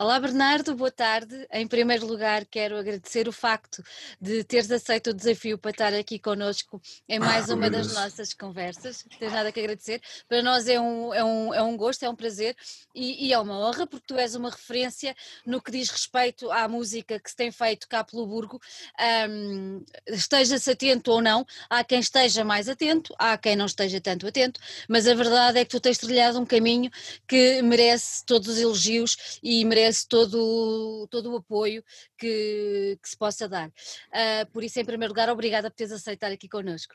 Olá Bernardo, boa tarde. Em primeiro lugar, quero agradecer o facto de teres aceito o desafio para estar aqui connosco em mais uma das nossas conversas. Não tens nada que agradecer. Para nós é um, é um, é um gosto, é um prazer e, e, é uma honra porque tu és uma referência no que diz respeito à música que se tem feito cá pelo Burgo. Um, Esteja-se atento ou não, há quem esteja mais atento, há quem não esteja tanto atento, mas a verdade é que tu tens trilhado um caminho que merece todos os elogios e merece merece todo, todo o apoio que, que se possa dar. Uh, por isso, em primeiro lugar, obrigada por teres aceitado aqui connosco.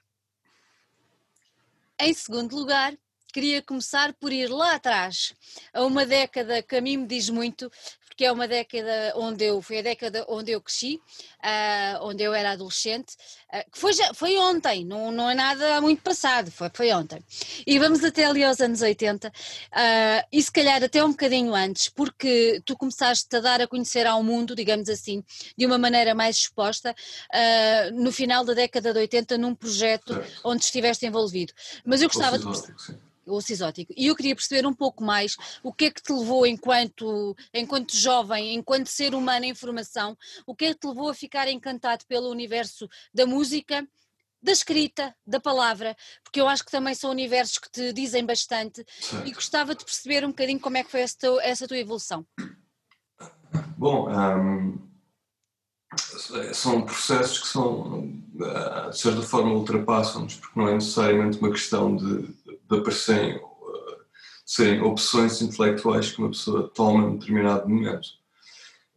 Em segundo lugar, queria começar por ir lá atrás, a uma década que a mim me diz muito, porque é uma década onde eu, foi a década onde eu cresci, uh, onde eu era adolescente, uh, que foi, já, foi ontem, não, não é nada muito passado, foi, foi ontem. E vamos até ali aos anos 80, uh, ah, e se calhar até um bocadinho antes, porque tu começaste a dar a conhecer ao mundo, digamos assim, de uma maneira mais exposta, no final da década de 80, num projeto certo. onde estiveste envolvido. Mas eu gostava de o exótico. E eu queria perceber um pouco mais o que é que te levou enquanto, enquanto jovem, enquanto ser humano em formação, o que é que te levou a ficar encantado pelo universo da música, da escrita, da palavra, porque eu acho que também são universos que te dizem bastante certo. e gostava de perceber um bocadinho como é que foi essa tua, essa tua evolução. Bom, um, são processos que são, de certa forma, ultrapassam-nos, porque não é necessariamente uma questão de de aparecerem, uh, serem opções intelectuais que uma pessoa toma em determinado momento.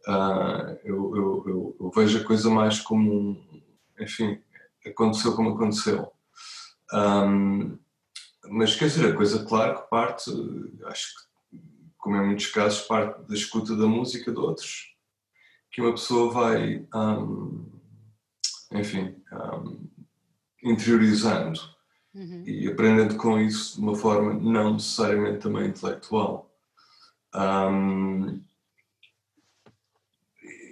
Uh, eu, eu, eu, eu, vejo a coisa mais como, enfim, aconteceu como aconteceu. Um, mas quer dizer, a coisa, claro, que parte, acho que, como em muitos casos, parte da escuta da música de outros, que uma pessoa vai, um, enfim, um, interiorizando uhum. e aprendendo com isso de uma forma não necessariamente também intelectual. Um,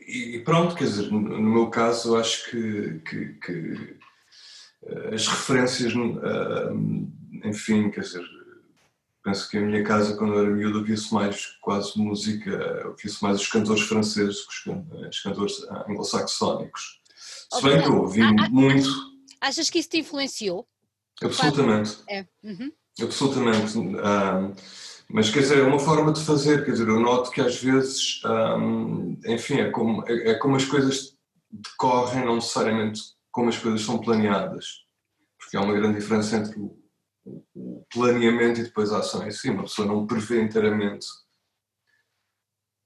e pronto, quer dizer, no meu caso, eu acho que, que, que eh, as referências, enfim, quer dizer, penso que a minha casa, quando eu era miúdo, ouvia-se mais quase música, ouvia-se mais os cantores franceses que os cantores anglo-saxónicos. Se bem que eu ouvi muito. Achas que isso te influenciou? Absolutamente. É. Uhum. Absolutamente. Um, mas quer dizer, é uma forma de fazer, quer dizer, eu noto que às vezes, um, enfim, é como, é, é, como as coisas decorrem, não necessariamente como as coisas são planeadas. Porque há uma grande diferença entre o, o planeamento e depois a ação em si. Uma pessoa não prevê inteiramente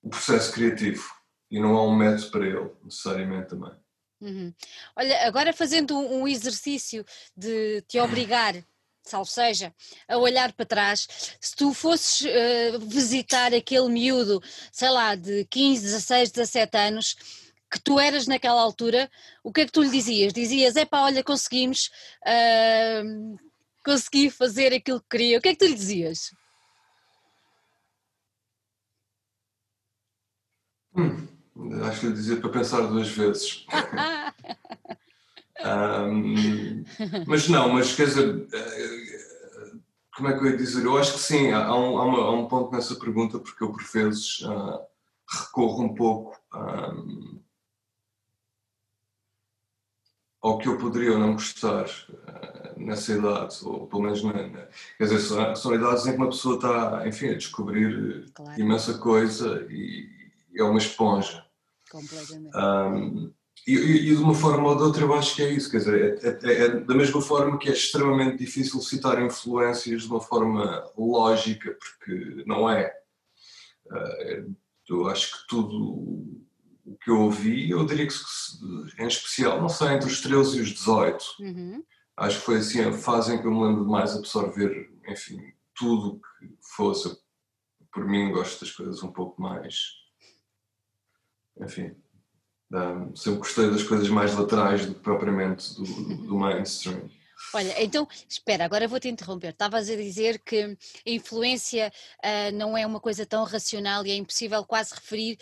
o processo criativo e não há um método para ele, necessariamente também. Uhum. Olha, agora fazendo um exercício de te obrigar, salvo seja, a olhar para trás, se tu fosses uh, visitar aquele miúdo, sei lá, de 15, 16, 17 anos, que tu eras naquela altura, o que é que tu lhe dizias? Dizias, é pá, olha, conseguimos, uh, consegui fazer aquilo que queria. O que é que tu lhe dizias? Hum. Acho que lhe dizia para pensar duas vezes. um, mas não, mas quer dizer, eh, como é que eu ia dizer? Eu acho que sim, há um, há, uma, há um ponto nessa pergunta, porque eu por vezes uh, recorro um pouco um, ao que eu poderia ou não gostar uh, nessa idade, ou pelo menos, na, na, quer dizer, são, são idades em que uma pessoa está, enfim, a descobrir claro. imensa coisa e, e é uma esponja. Completamente. Um, e, e, de uma forma ou de outra eu acho que é isso, quer dizer, é, é, é, da mesma forma que é extremamente difícil citar influências de uma forma lógica, porque não é. Uh, eu acho que tudo o que eu ouvi, eu diria que em especial, não sei, entre os 13 e os 18, uhum. acho que foi assim a fase em que eu me lembro de mais absorver, enfim, tudo que fosse. Por mim, gosto das coisas um pouco mais enfim, um, sempre gostei das coisas mais laterais do que propriamente do, do mainstream. Olha, então, espera, agora vou-te interromper. Estavas a dizer que a influência uh, não é uma coisa tão racional e é impossível quase referir,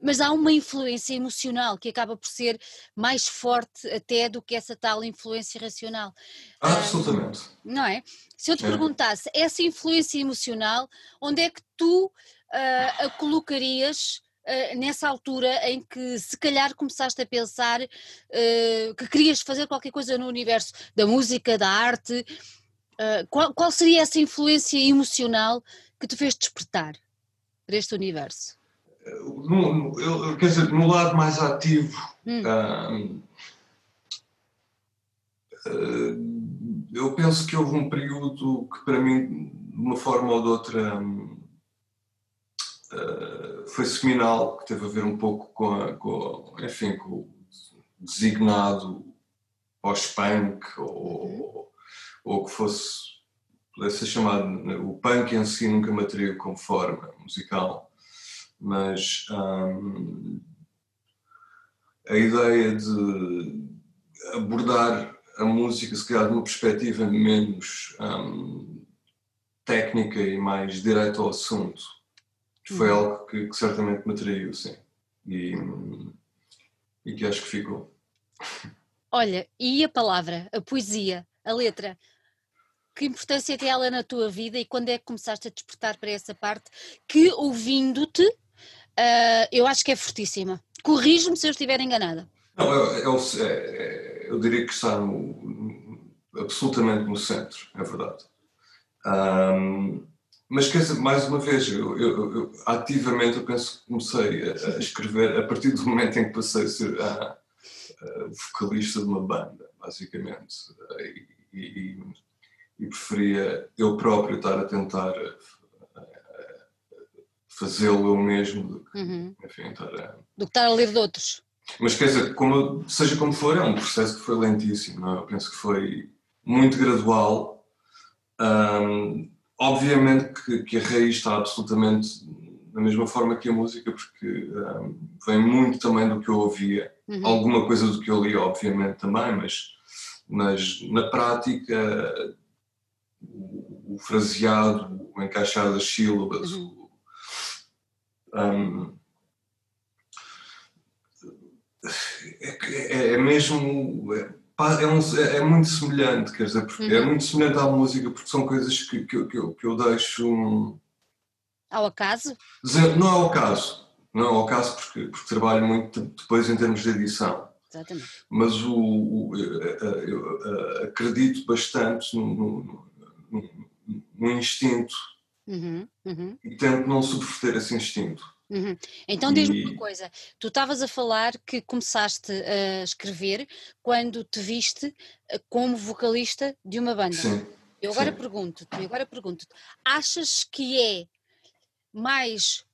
mas há uma influência emocional que acaba por ser mais forte até do que essa tal influência racional. Ah, absolutamente. Uh, não é? Se eu te é. perguntasse, essa influência emocional, onde é que tu uh, a colocarias uh, nessa altura em que se calhar começaste a pensar uh, que querias fazer qualquer coisa no universo da música, da arte? Uh, qual, qual, seria essa influência emocional que te fez despertar para este universo? No, no, quer dizer, no lado mais ativo, hum. eu penso que houve um período que para mim, de uma forma ou de outra, uh, foi seminal, que teve a ver um pouco com, a, com enfim, com o designado pós-punk ou, ou que fosse pudesse ser chamado né, o punk em si nunca me atraiu como forma musical mas um, a ideia de abordar a música se calhar de uma perspectiva menos um, técnica e mais direto ao assunto foi uhum. algo que, que, certamente me atraiu, sim. E, e que acho que ficou. Olha, e a palavra, a poesia, a letra? Que importância tem ela na tua vida e quando é que começaste a despertar para essa parte que, ouvindo-te, uh, eu acho que é fortíssima. Corrijo-me se eu estiver enganada. Não, eu, eu, é, eu diria que está no, absolutamente no centro, é verdade. Um, mas quer dizer, mais uma vez, eu, eu, eu, ativamente eu penso que comecei a, a, escrever a partir do momento em que passei a ser a, a vocalista de uma banda, basicamente. E, e, e, preferia eu próprio estar a tentar fazê-lo eu mesmo do que, uhum. enfim, estar a... do que estar a ler de outros. Mas quer dizer, como, seja como for, é um processo que foi lentíssimo. Não é? Eu penso que foi muito gradual. Um, Obviamente que, que, a raiz está absolutamente da mesma forma que a música, porque um, vem muito também do que eu ouvia, uhum. alguma coisa do que eu li, obviamente também, mas, mas na prática o, o fraseado, o encaixar das sílabas, uhum. o, um, é, é, é, mesmo. É, é, um, é, é, muito semelhante, quer dizer, porque é uhum. é muito semelhante à música, porque são coisas que, que, que, eu, que eu deixo. Um... Ao acaso? Dizer, não é ao acaso, não é ao acaso porque, porque trabalho muito depois em termos de edição. Exatamente. Mas o, o eu, eu, acredito bastante no, no, no instinto uhum, uhum. e tento não subverter esse instinto. Uhum. Então diz-me uma coisa, tu estavas a falar que começaste a escrever quando te viste eh, como vocalista de uma banda. Sim. Eu agora pergunto-te, agora pergunto-te, achas que é mais,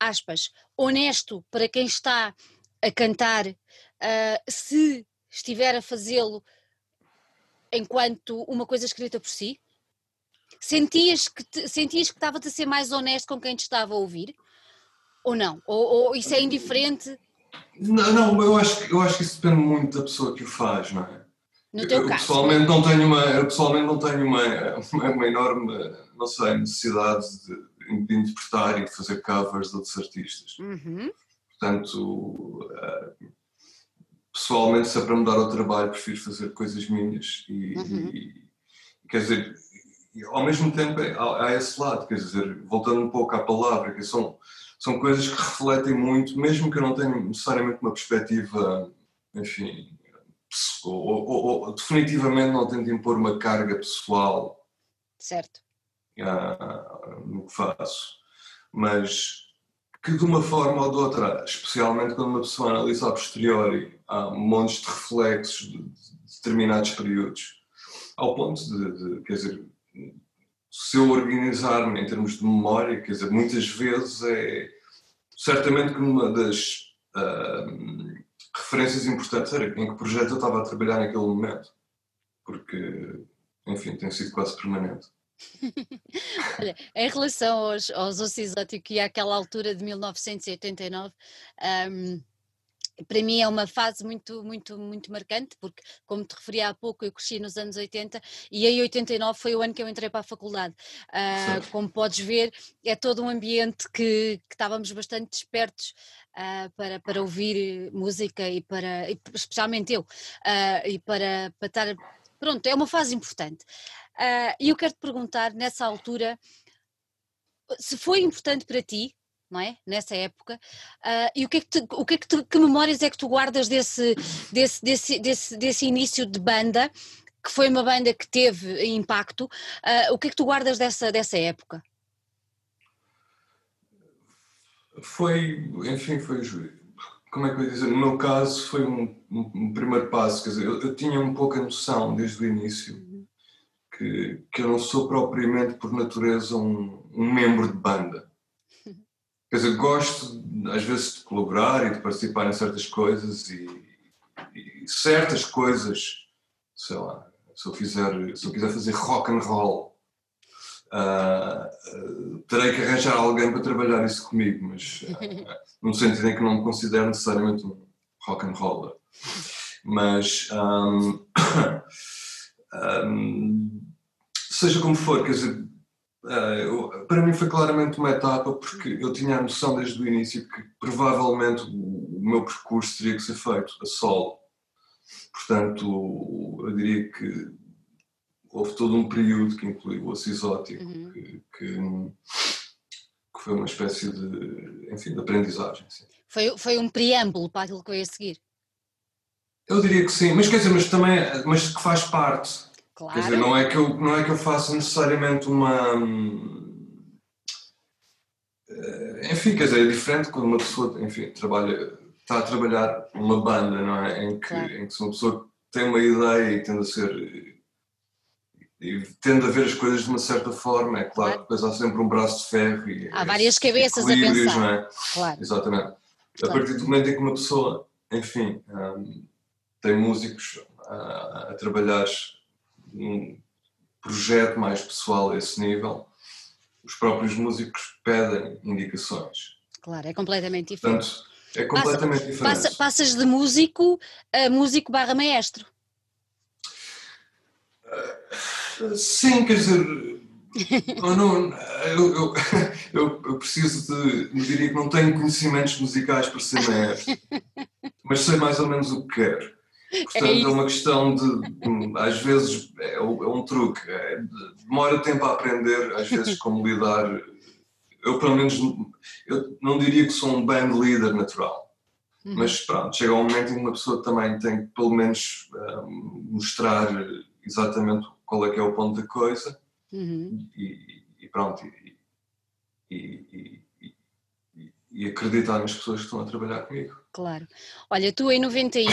aspas, honesto para quem está a cantar uh, se estiver a fazê-lo enquanto uma coisa escrita por si? Sentias que, te, sentias que estava a ser mais honesto com quem te estava a ouvir? Ou não? Ou, ou isso é indiferente? Não, não, eu acho, eu acho que isso depende muito da pessoa que o faz, não é? No teu eu, caso. Pessoalmente não tenho uma, eu pessoalmente não tenho uma, uma, uma enorme, não sei, necessidade de, de, interpretar e de fazer covers de outros artistas. Uhum. Portanto, uh, pessoalmente, se é para me dar o trabalho, prefiro fazer coisas minhas e, uhum. e quer dizer, ao mesmo tempo há, há, esse lado, quer dizer, voltando um pouco à palavra, que são são coisas que refletem muito, mesmo que eu não tenha necessariamente uma perspectiva, enfim, ou, ou, ou definitivamente não tento impor uma carga pessoal certo. Uh, no que faço, mas que de uma forma ou de outra, especialmente quando uma pessoa analisa a posteriori, há montes de reflexos de, de determinados períodos, ao ponto de, de quer dizer, se eu organizar-me em termos de memória, quer dizer, muitas vezes é certamente que uma das uh, referências importantes era em que projeto eu estava a trabalhar naquele momento, porque, enfim, tem sido quase permanente. Olha, em relação aos, aos Osso Exótico e àquela altura de 1989, um, para mim é uma fase muito, muito, muito marcante, porque, como te referi há pouco, eu cresci nos anos 80 e em 89 foi o ano que eu entrei para a faculdade. Uh, como podes ver, é todo um ambiente que, que estávamos bastante despertos uh, para, para ouvir música e para, e especialmente eu, uh, e para, para estar. Pronto, é uma fase importante. E eu quero te perguntar, nessa altura, se foi importante para ti não é? Nessa época. Uh, e o que é que, te, o que, é que, te, que memórias é que tu guardas desse, desse, desse, desse, desse início de banda, que foi uma banda que teve impacto? Uh, o que é que tu guardas dessa, dessa época? Foi, enfim, foi como é que eu ia dizer, no meu caso foi um, um, primeiro passo, quer dizer, eu, eu, tinha um pouca noção desde o início uhum. que, que eu não sou propriamente por natureza um, um membro de banda. Quer dizer, gosto às vezes de colaborar e de participar em certas coisas e, e certas coisas, sei lá, se eu, fizer, se eu quiser fazer rock and roll, uh, terei que arranjar alguém para trabalhar isso comigo, mas uh, no sentido em que não me considero necessariamente um rock and roller. Mas um, um, seja como for, quer dizer, uh, eu, para mim foi claramente uma etapa porque eu tinha a noção desde o início que provavelmente o, meu percurso teria que ser feito a solo. Portanto, eu diria que houve todo um período que incluiu o Exótico, uhum. que, que que foi uma espécie de, enfim, de aprendizagem. Foi, foi um preâmbulo para aquilo que veio a seguir? Eu diria que sim, mas quer dizer, mas também, mas que faz parte. Claro. Quer dizer, não é que eu, não é que eu faça necessariamente uma... Eh, enfim, quer dizer, é diferente quando uma pessoa, enfim, trabalha, está a trabalhar uma banda, não é? Em que, claro. em que se uma pessoa tem uma ideia e tende a ser e tendo a ver as coisas de uma certa forma, é claro que depois há sempre um braço de ferro e há várias cabeças a pensar. Não é? claro. Exatamente. Claro. A partir do momento em que uma pessoa, enfim, um, tem músicos a, a trabalhar num projeto mais pessoal a esse nível, os próprios músicos pedem indicações. Claro, é completamente diferente. Portanto, é completamente Passa, diferente. Passa, passas de músico a músico barra maestro. Sim, quer dizer, eu, não, eu, eu, eu, eu, preciso de. Eu diria que não tenho conhecimentos musicais para ser maestro, mas sei mais ou menos o que quero. Portanto, é, é uma questão de. Às vezes é, é um truque. É, demora tempo a aprender, às vezes, como lidar. Eu, pelo menos, eu não diria que sou um band leader natural. Uhum. Mas pronto, chega um momento em que uma pessoa também tem que, pelo menos, um, mostrar exatamente qual é que é o ponto da coisa uhum. e, e, pronto, e, e, e, acreditar nas pessoas que estão a trabalhar comigo. Claro. Olha, tu em 91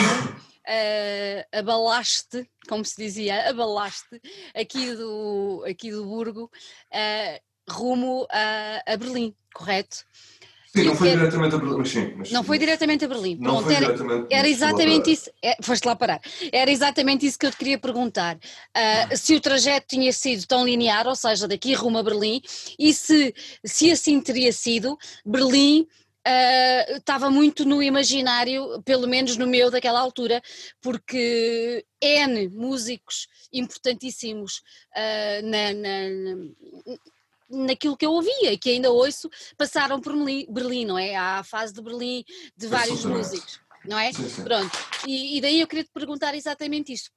uh, abalaste, como se dizia, abalaste aqui do, aqui do Burgo uh, rumo a, a Berlim, correto? Sim, não foi diretamente a Berlim, mas sim. Mas, não foi diretamente a Berlim. Não Pronto, foi era, diretamente era exatamente isso. É, foste lá parar. Era exatamente isso que eu te queria perguntar. Uh, se o trajeto tinha sido tão linear, ou seja, daqui rumo a Berlim, e se, se assim teria sido, Berlim Uh, estava muito no imaginário, pelo menos no meu daquela altura, porque N músicos importantíssimos uh, na, na, naquilo que eu ouvia e que ainda ouço, passaram por Berlim, não é? Há a fase de Berlim de vários músicos, não é? Pronto, e, e, daí eu queria te perguntar exatamente isto.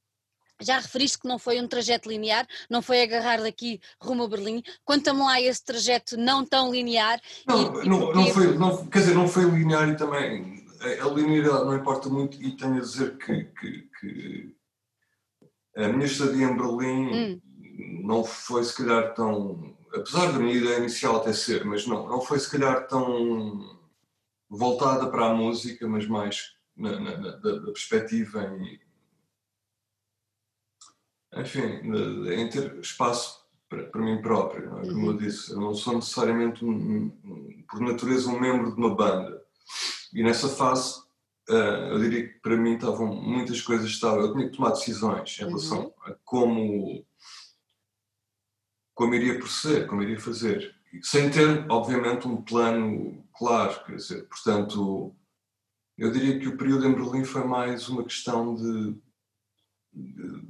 Já referiste que não foi um trajeto linear, não foi agarrar daqui rumo a Berlim. Conta-me lá esse trajeto não tão linear. Não, e, não, não foi, não, quer dizer, não foi linear e também a linearidade não importa muito e tenho a dizer que, que, que a minha estadia em Berlim hum. não foi se calhar tão apesar da minha ideia inicial até ser, mas não, não foi se calhar tão voltada para a música, mas mais na, na, na da, da, perspectiva em, enfim, em ter espaço para, para mim próprio, não é? como eu uhum. disse, eu não sou necessariamente um, um, por natureza um membro de uma banda e nessa fase uh, eu diria que para mim estavam muitas coisas estavam, eu tinha que tomar decisões em relação uhum. a como como iria proceder, como iria fazer. Sem ter, obviamente, um plano claro, quer dizer, portanto, eu diria que o período em Berlim foi mais uma questão de, de,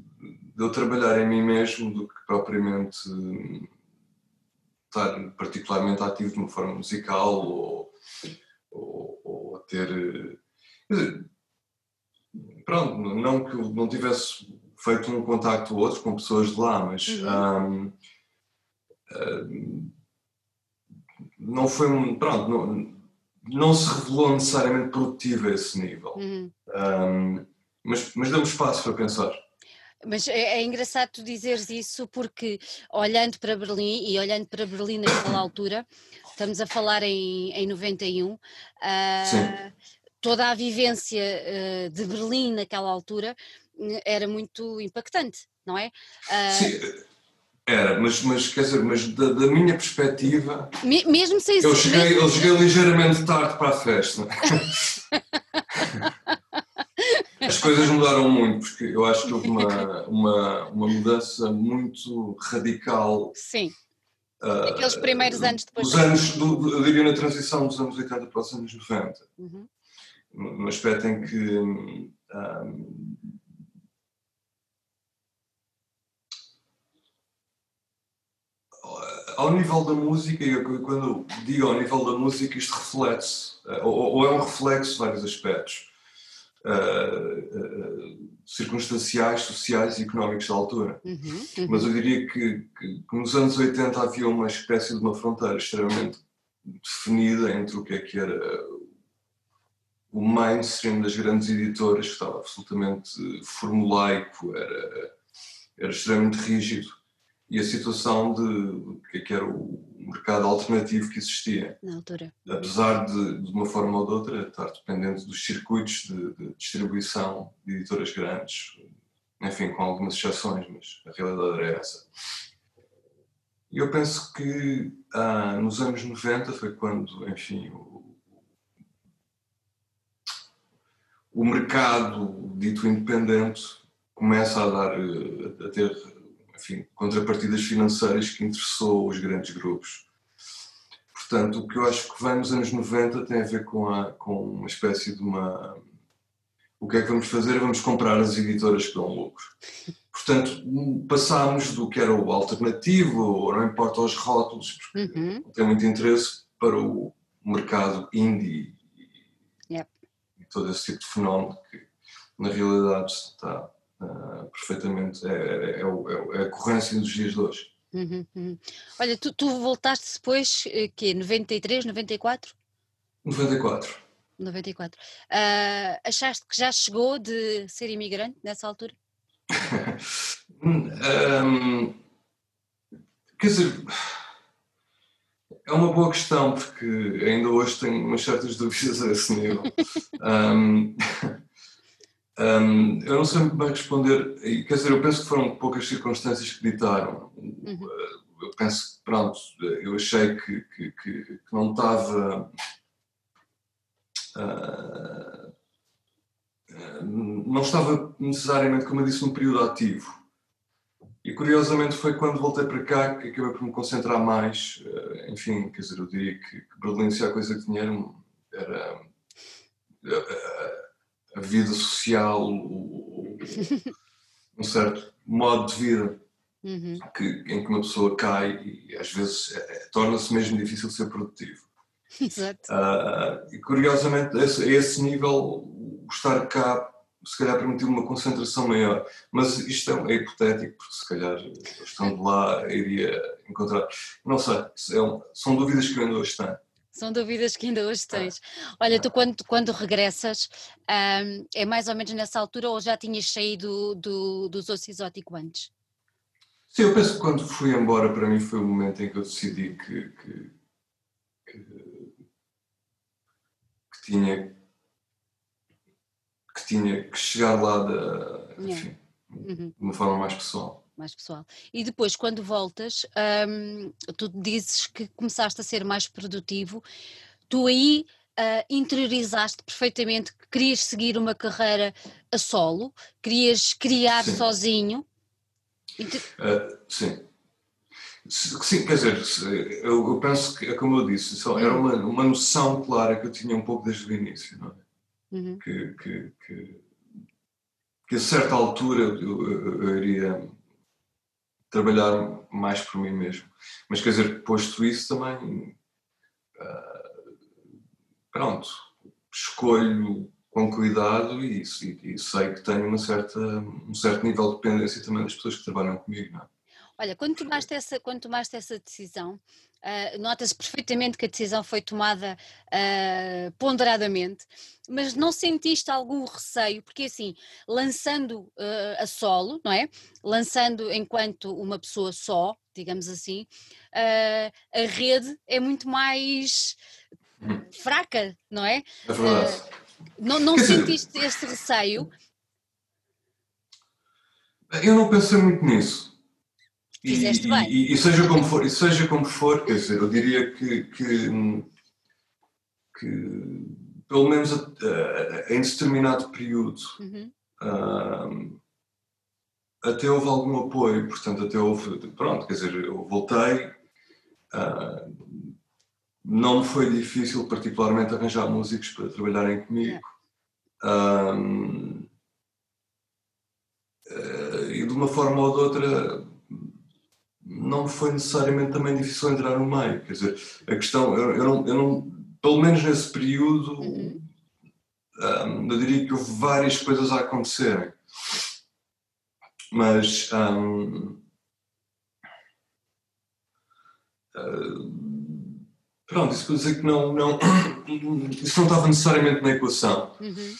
de eu trabalhar em mim mesmo do que propriamente estar particularmente ativo de uma forma musical ou, ou, ou ter. Dizer, pronto, não que eu não tivesse feito um contacto ou outro com pessoas de lá, mas. Uhum. Um, não foi um. Pronto, não, não se revelou necessariamente produtivo a esse nível. Uhum. Um, mas, mas deu-me espaço para pensar. Mas é, é, engraçado tu dizeres isso porque olhando para Berlim e olhando para Berlim naquela altura, estamos a falar em, em 91, uh, ah, toda a vivência uh, de Berlim naquela altura hum, era muito impactante, não é? Uh, Sim. Era, mas, mas quer dizer, mas da, da minha perspectiva. Me, mesmo sem eu cheguei, mesmo... eu cheguei ligeiramente tarde para a festa. As coisas mudaram muito, porque eu acho que houve uma, uma, uma mudança muito radical. Sim. Uh, Aqueles primeiros anos depois. Os anos, do, eu diria na transição dos anos 80 para os anos 90. Uhum. No aspecto em que. Um, ao nível da música, e quando digo ao nível da música, isto reflete-se, eh, ou, ou, é um reflexo de vários aspectos uh, uh, circunstanciais, sociais e económicos da altura. Uhum, uhum. Mas eu diria que, que, que, nos anos 80 havia uma espécie de uma fronteira extremamente definida entre o que é que era o mainstream das grandes editoras, que estava absolutamente formulaico, era, era extremamente rígido e a situação de que, que era o mercado alternativo que existia. Na altura. Apesar de, de uma forma ou de outra, estar dependente dos circuitos de, de, distribuição de editoras grandes, enfim, com algumas exceções, mas a realidade era essa. E eu penso que ah, nos anos 90 foi quando, enfim, o, o mercado dito independente começa a dar, a ter enfim, contrapartidas financeiras que interessou os grandes grupos. Portanto, o que eu acho que vem nos anos 90 tem a ver com, a, com uma espécie de uma. O que é que vamos fazer? Vamos comprar as editoras que dão lucro. Portanto, passámos do que era o alternativo, ou não importa os rótulos, porque uhum. tem muito interesse, para o mercado indie yep. e todo esse tipo de fenómeno que, na realidade, está, uh, perfeitamente. É, é, é, é, a ocorrência dos dias de hoje. Uhum, uhum. Olha, tu, tu, voltaste depois, que 93, 94? 94. 94. Uh, achaste que já chegou de ser imigrante nessa altura? um, quer dizer, é uma boa questão, porque ainda hoje tenho umas certas dúvidas a esse nível. um, Um, eu não sei muito bem responder, quer dizer, eu penso que foram poucas circunstâncias que ditaram. Uhum. Eu penso que, pronto, eu achei que, que, que, que não estava. Uh, não estava necessariamente, como eu disse, num período ativo. E curiosamente foi quando voltei para cá que acabei por me concentrar mais. Uh, enfim, quer dizer, eu diria que, que Berlim, se a coisa que tinha era. era a vida social, o, um certo modo de vida uhum. que, em que uma pessoa cai e às vezes é, é, torna-se mesmo difícil ser produtivo. Exato. Uh, e curiosamente, a esse, a esse nível, o estar cá se calhar permitiu uma concentração maior. Mas isto é, é hipotético, porque se calhar estando lá iria encontrar. Não sei, é são dúvidas que eu ainda hoje tenho. São dúvidas que ainda hoje tens. Olha, tu quando, quando regressas, um, é mais ou menos nessa altura ou já tinhas saído do, dos ossos exóticos antes? Sim, eu penso que quando fui embora, para mim foi o momento em que eu decidi que, que, que, que tinha que tinha que chegar lá de, enfim, yeah. uhum. de uma forma mais pessoal mais pessoal. E depois, quando voltas, hum, tu dizes que começaste a ser mais produtivo, tu aí uh, interiorizaste perfeitamente que querias seguir uma carreira a solo, querias criar sim. sozinho. Uh, sim. Sim, quer dizer, eu, eu, penso que, é como eu disse, era uhum. uma, uma noção clara que eu tinha um pouco desde o início, não é? Uhum. Que, que, que, que, a certa altura eu, eu, eu iria trabalhar mais por mim mesmo. Mas quer dizer, posto isso também, uh, pronto, escolho com cuidado e, e, e, sei que tenho uma certa, um certo nível de dependência também das pessoas que trabalham comigo. Não é? Olha, quando tomaste essa, quando tomaste essa decisão, Uh, Nota-se perfeitamente que a decisão foi tomada uh, ponderadamente, mas não sentiste algum receio? Porque assim, lançando uh, a solo, não é? Lançando enquanto uma pessoa só, digamos assim, a rede é muito mais fraca, não é? É verdade. não não sentiste esse receio? Eu não pensei muito nisso. Fizeste e, bem. E, e, seja como for, e seja como for, quer dizer, eu diria que, que, que pelo menos em determinado período uhum. uh, até houve algum apoio, portanto até houve, pronto, quer dizer, eu voltei, uh, não me foi difícil particularmente arranjar músicos para trabalharem comigo. Yeah. Uh, e de uma forma ou de outra não foi necessariamente também difícil entrar no meio. Quer dizer, a questão, eu, eu, não, eu não, pelo menos nesse período, uhum. um, eu diria que houve várias coisas a acontecerem. Mas. Um, uh, pronto, isso para dizer que não, não, isso não estava necessariamente na equação. Uhum.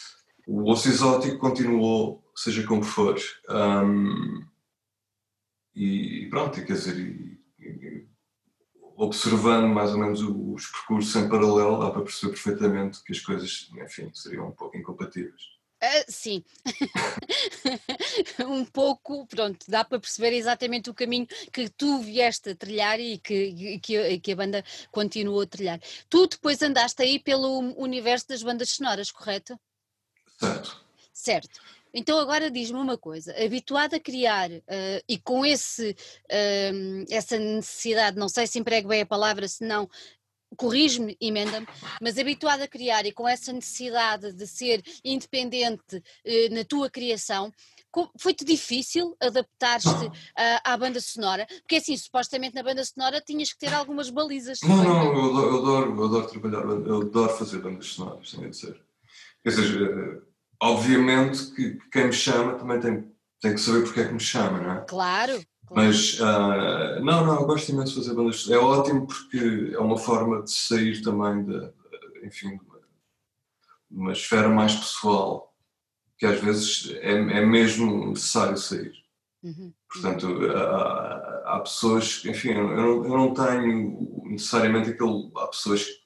O osso exótico continuou, seja como for. Um, e pronto, quer dizer, e, e, observando mais ou menos os percursos em paralelo, dá para perceber perfeitamente que as coisas, enfim, seriam um pouco incompatíveis. Uh, sim, um pouco, pronto, dá para perceber exatamente o caminho que tu vieste a trilhar e que, que, que a banda continuou a trilhar. Tu depois andaste aí pelo universo das bandas sonoras, correto? Certo. Certo. Então agora diz-me uma coisa, habituado a criar uh, e com esse, uh, essa necessidade, não sei se emprego bem a palavra, se não, corrige-me, emenda-me, mas habituado a criar e com essa necessidade de ser independente uh, na tua criação, foi-te difícil adaptar-te à banda sonora? Porque assim, supostamente na banda sonora tinhas que ter algumas balizas. Não, não, eu adoro, eu adoro, eu adoro trabalhar, eu adoro fazer bandas sonoras, tenho a dizer. Quer dizer, obviamente que quem me chama também tem, tem que saber porque é que me chama, não é? Claro. claro. Mas, uh, não, não, eu gosto imenso de fazer bandas. É ótimo porque é uma forma de sair também de, enfim, de uma, de uma esfera mais pessoal, que às vezes é, é mesmo necessário sair. Uhum. Portanto, há, há, pessoas, enfim, eu não, eu não tenho necessariamente aquele. Há pessoas que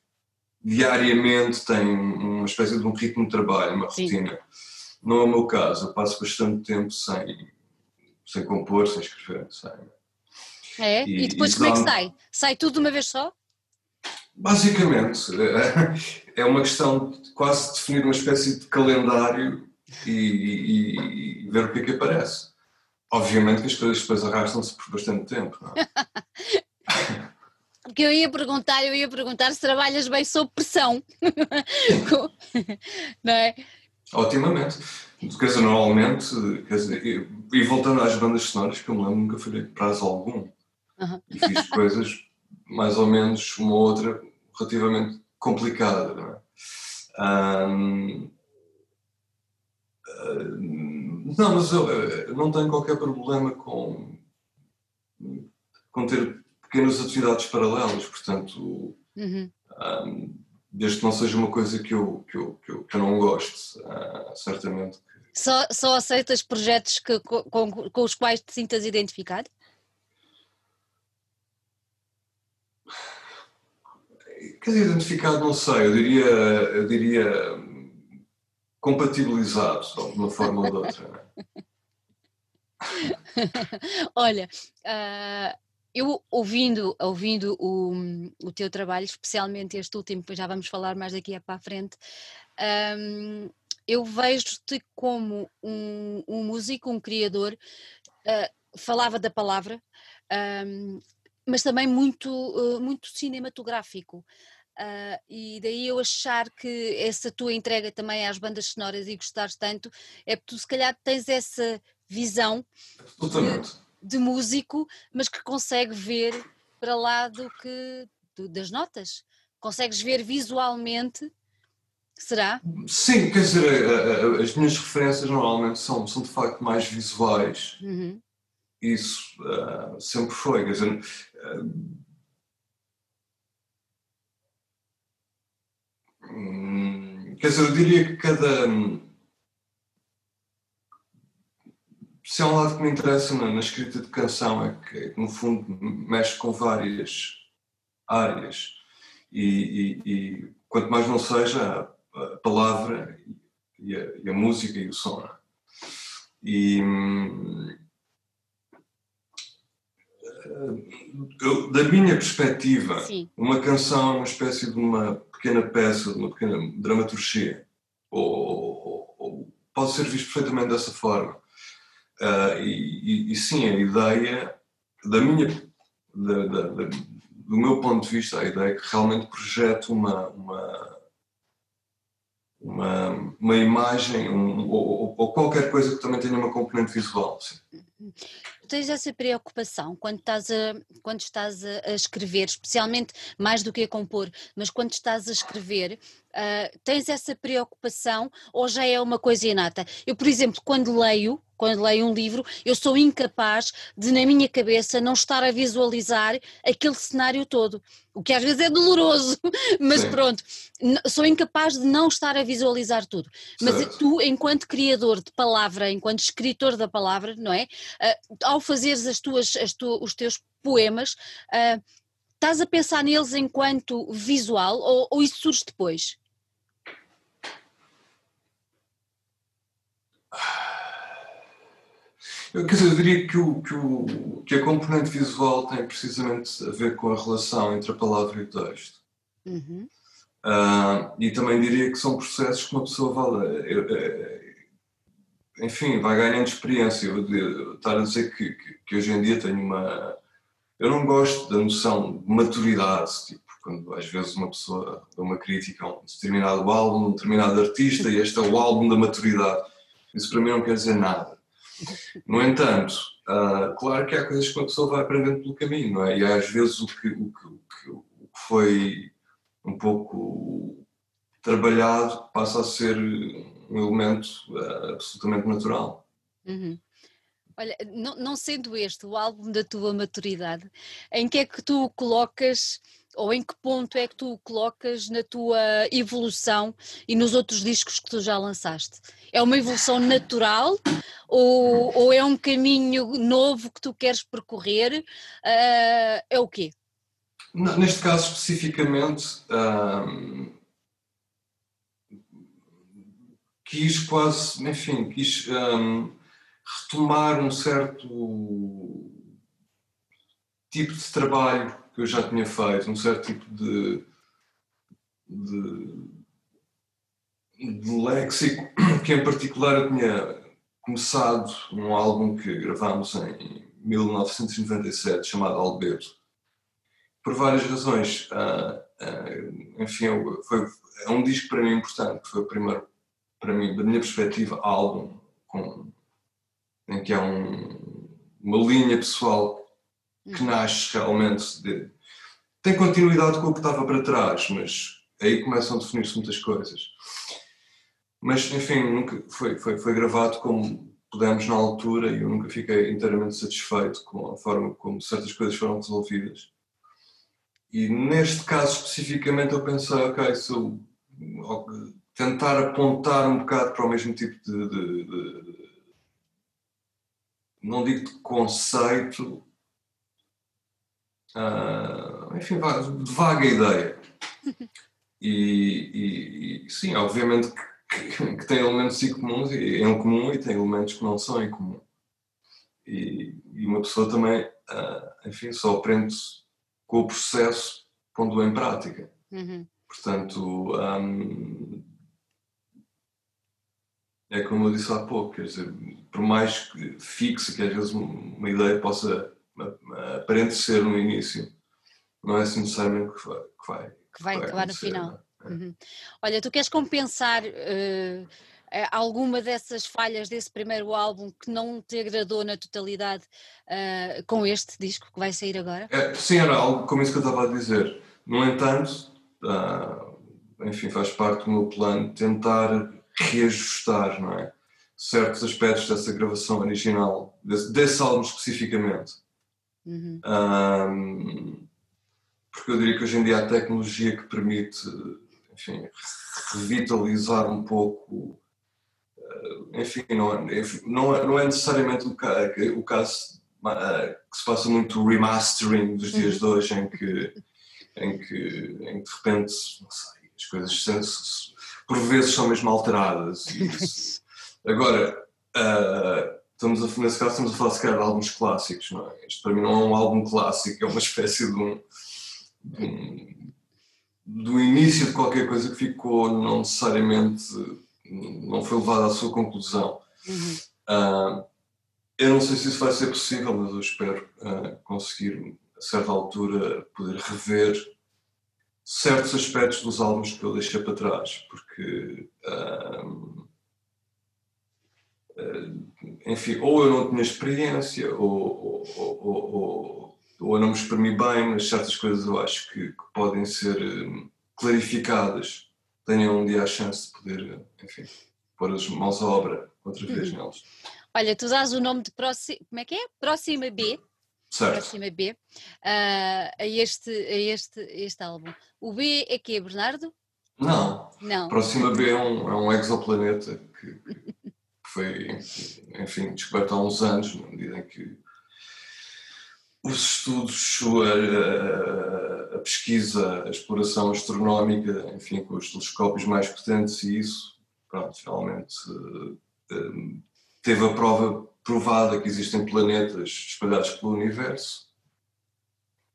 diariamente tem uma espécie de um ritmo de trabalho, uma Sim. rotina. Não é o meu caso, eu passo bastante tempo sem, sem compor, sem escrever, sem... É? E, e depois e como é que sai? Sai tudo de uma vez só? Basicamente, é, é uma questão de quase definir uma espécie de calendário e, e, e ver o que é que aparece. Obviamente que as coisas depois arrastam-se por bastante tempo, não é? Porque eu ia perguntar, eu ia perguntar se trabalhas bem sob pressão. não é? Otimamente. Quer dizer, normalmente, quer dizer, e voltando às bandas sonoras, que eu me lembro, nunca falhei prazo algum. Uhum. E fiz coisas mais ou menos uma outra relativamente complicada, não é? Um, não, mas eu, eu, não tenho qualquer problema com, com ter pequenas atividades paralelas, portanto, uhum. um, desde que não seja uma coisa que eu, que eu, que eu, que eu não goste, uh, certamente. Só, só aceitas projetos que, com, com os quais te sintas identificado? Quer dizer, identificado não sei, eu diria, eu diria compatibilizado de uma forma ou de outra. Olha, uh, eu ouvindo, ouvindo o, o teu trabalho, especialmente este último, já vamos falar mais daqui para a frente, um, eu vejo-te como um, um, músico, um criador, uh, falava da palavra, um, mas também muito, uh, muito cinematográfico. Uh, e daí eu achar que essa tua entrega também às bandas sonoras e gostares tanto, é porque tu se calhar tens essa visão. Absolutamente de músico, mas que consegue ver para lá do que do, das notas. Consegues ver visualmente? Será? Sim, quer dizer, as minhas referências normalmente são, são de facto mais visuais uhum. isso uh, sempre foi. Quer dizer, uh, quer dizer, eu diria que cada. Se há um lado que me interessa na, na escrita de canção é que, no fundo, mexe com várias áreas. E, e, e quanto mais não seja a, a palavra e a, e a, música e o som. É? E. Eu, da minha perspectiva, Sim. uma canção é uma espécie de uma pequena peça, de uma pequena dramaturgia. Ou, ou, ou pode ser visto perfeitamente dessa forma. Uh, e, e, sim, a ideia da minha, da, da, da, do meu ponto de vista, a ideia é que realmente projeta uma, uma, uma, uma imagem um, ou, ou, qualquer coisa que também tenha uma componente visual. Sim. Tens essa preocupação quando estás, a, quando estás a, escrever, especialmente mais do que a compor, mas quando estás a escrever, uh, tens essa preocupação ou já é uma coisa inata? Eu, por exemplo, quando leio, quando leio um livro, eu sou incapaz de, na minha cabeça, não estar a visualizar aquele cenário todo. O que às vezes é doloroso, mas Sim. pronto, sou incapaz de não estar a visualizar tudo. Mas certo. tu, enquanto criador de palavra, enquanto escritor da palavra, não é? Uh, ao fazeres as tuas, as tu, os teus poemas, uh, estás a pensar neles enquanto visual ou, ou isso surge depois? Eu, quer dizer, eu diria que, o, que, o, que a componente visual tem precisamente a ver com a relação entre a palavra e o texto. Uhum. Uh, e também diria que são processos que uma pessoa vai, eu, eu, enfim, vai ganhando experiência. Eu, eu, estar a dizer que, que, que, hoje em dia tenho uma. Eu não gosto da noção de maturidade, tipo, quando às vezes uma pessoa dá uma crítica a um determinado álbum, um determinado artista, e este é o álbum da maturidade. Isso para mim não quer dizer nada. No entanto, uh, claro que há coisas que uma pessoa vai aprendendo pelo caminho, não é? E às vezes o que, o que, o que, o que foi um pouco trabalhado passa a ser um elemento uh, absolutamente natural. Uhum. Olha, não, não, sendo este o álbum da tua maturidade, em que é que tu colocas ou em que ponto é que tu colocas na tua evolução e nos outros discos que tu já lançaste? É uma evolução natural ou, ou é um caminho novo que tu queres percorrer? Uh, é o quê? Neste caso especificamente, quis quase, enfim, quis retomar um certo tipo de trabalho que eu já tinha feito, um certo tipo de, de, de léxico, que em particular eu tinha começado um álbum que gravámos em 1997 chamado Alberto. Por várias razões, uh, uh, enfim, foi, é um disco para mim importante, foi o primeiro, para mim, da minha perspectiva, álbum com, em que há um, uma linha pessoal que uhum. nasce realmente de, tem continuidade com o que estava para trás, mas aí começam a definir-se muitas coisas. Mas, enfim, nunca foi, foi, foi gravado como pudemos na altura e eu nunca fiquei inteiramente satisfeito com a forma como certas coisas foram resolvidas. E neste caso especificamente eu pensei, ok, se eu tentar apontar um bocado para o mesmo tipo de, de, de não digo de conceito, uh, enfim, vaga ideia. E, e, e, sim, obviamente que, que, tem elementos em comum, em comum e tem elementos que não são em comum. E, e uma pessoa também, uh, enfim, só aprende com o processo pondo em prática. Uhum. Portanto, um, é como eu disse há pouco, quer dizer, por mais fixe que às vezes uma ideia possa aparente ser no início, não é assim necessariamente que vai. Que vai, que vai, acabar no final. É? Uhum. Olha, tu queres compensar uh, alguma dessas falhas desse primeiro álbum que não te agradou na totalidade uh, com este disco que vai sair agora? É, sim, era algo como isso que eu estava a dizer. No entanto, uh, enfim, faz parte do meu plano tentar reajustar, não é? certos aspectos dessa gravação original, desse, desse álbum especificamente. Uhum. Um, porque eu diria que hoje em dia a tecnologia que permite enfim, revitalizar um pouco eh, enfim, não, é, não, é, não é necessariamente o caso, o caso eh, que se passa muito remastering dos dias de hoje, em que, em que, em que de repente sei, as coisas por vezes são mesmo alteradas. Agora, uh, estamos a, nesse caso estamos a falar se calhar de álbuns clássicos, não é? Isto para mim não é um álbum clássico, é uma espécie de um, de um do início de qualquer coisa que ficou não necessariamente não foi levado à sua conclusão. Uhum. Uh, eu não sei se isso vai ser possível, mas eu espero uh, conseguir, a certa altura, poder rever certos aspectos dos álbuns que eu deixei para trás, porque. Uh, enfim, ou eu não tinha experiência, ou, ou, ou, ou, eu não me exprimi bem, mas certas coisas eu acho que, podem ser clarificadas tenham um dia a chance de poder, enfim, pôr as mãos à obra outra vez uhum. neles. Olha, tu usas o nome de próxima, como é que é? Próxima B. Certo. Próxima B, uh, a, este, a este, este álbum. O B é que é Bernardo? Não. Não. Próxima B é um, é um exoplaneta que, que foi, enfim, descoberto há uns anos, na medida em que os estudos, a, a, pesquisa, a exploração astronómica, enfim, com os telescópios mais potentes e isso, pronto, finalmente eh, teve a prova provada que existem planetas espalhados pelo universo.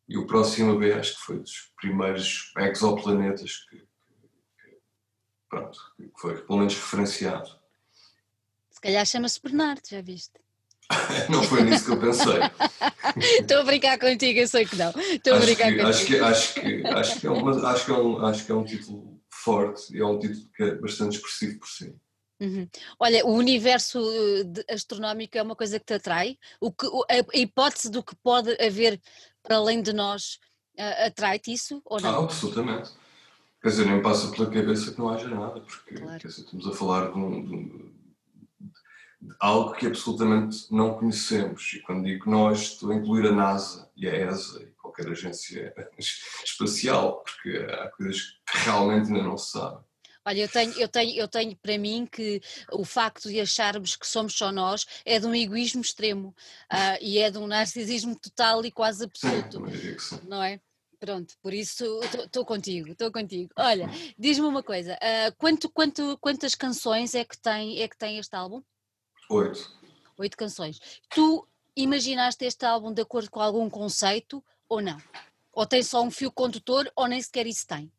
E o próximo B acho que foi dos primeiros exoplanetas que, que, pronto, que foi pelo menos referenciado. Se calhar chama-se Bernardo, já viste? não foi nisso que eu pensei. Estou a brincar contigo, eu sei que não. Estou a brincar que, contigo. Acho que, acho, que, acho, que é um, acho, que é um, acho que é um título forte e é um título que é bastante expressivo por si. Uhum. Olha, o universo eh, astronómico é uma coisa que te atrai? O que, a hipótese do que pode haver para além de nós uh, atrai-te isso ou não? Ah, absolutamente. Quer dizer, nem passa pela cabeça que não haja nada, porque claro. dizer, estamos a falar de um, de um algo que absolutamente não conhecemos. E quando digo nós, estou a incluir a NASA e a ESA e qualquer agência espacial, porque há coisas que realmente ainda não se sabem. Olha, eu tenho, eu, tenho, eu tenho para mim que o facto de acharmos que somos só nós é de um egoísmo extremo uh, e é de um narcisismo total e quase absoluto. Sim, não é? Pronto, por isso estou contigo, estou contigo. Olha, diz-me uma coisa, uh, quanto, quanto, quantas canções é que tem, é que tem este álbum? Oito. Oito canções. Tu imaginaste este álbum de acordo com algum conceito ou não? Ou tem só um fio condutor ou nem sequer isso tem?